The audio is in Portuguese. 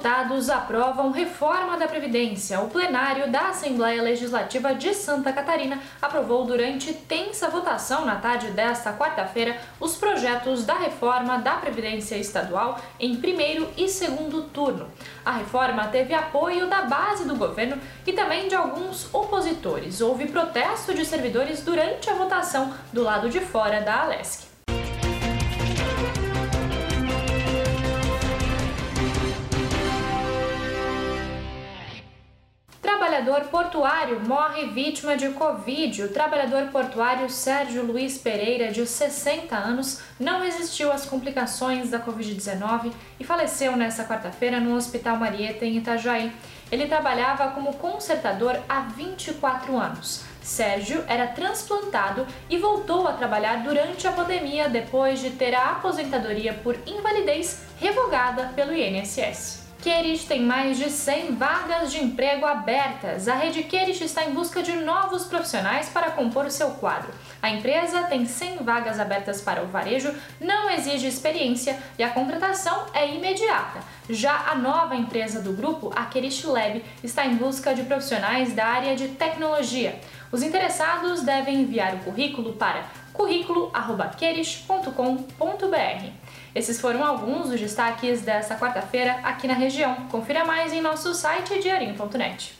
deputados aprovam reforma da Previdência. O plenário da Assembleia Legislativa de Santa Catarina aprovou durante tensa votação na tarde desta quarta-feira os projetos da reforma da Previdência Estadual em primeiro e segundo turno. A reforma teve apoio da base do governo e também de alguns opositores. Houve protesto de servidores durante a votação do lado de fora da Alesc. Trabalhador portuário morre vítima de Covid. O trabalhador portuário Sérgio Luiz Pereira, de 60 anos, não resistiu às complicações da Covid-19 e faleceu nesta quarta-feira no Hospital Marieta, em Itajaí. Ele trabalhava como consertador há 24 anos. Sérgio era transplantado e voltou a trabalhar durante a pandemia depois de ter a aposentadoria por invalidez revogada pelo INSS. Querich tem mais de 100 vagas de emprego abertas. A rede Querich está em busca de novos profissionais para compor o seu quadro. A empresa tem 100 vagas abertas para o varejo, não exige experiência e a contratação é imediata. Já a nova empresa do grupo, a Querich Lab, está em busca de profissionais da área de tecnologia. Os interessados devem enviar o currículo para currículo@querich.com.br. Esses foram alguns dos destaques desta quarta-feira aqui na região. Confira mais em nosso site diarinho.net.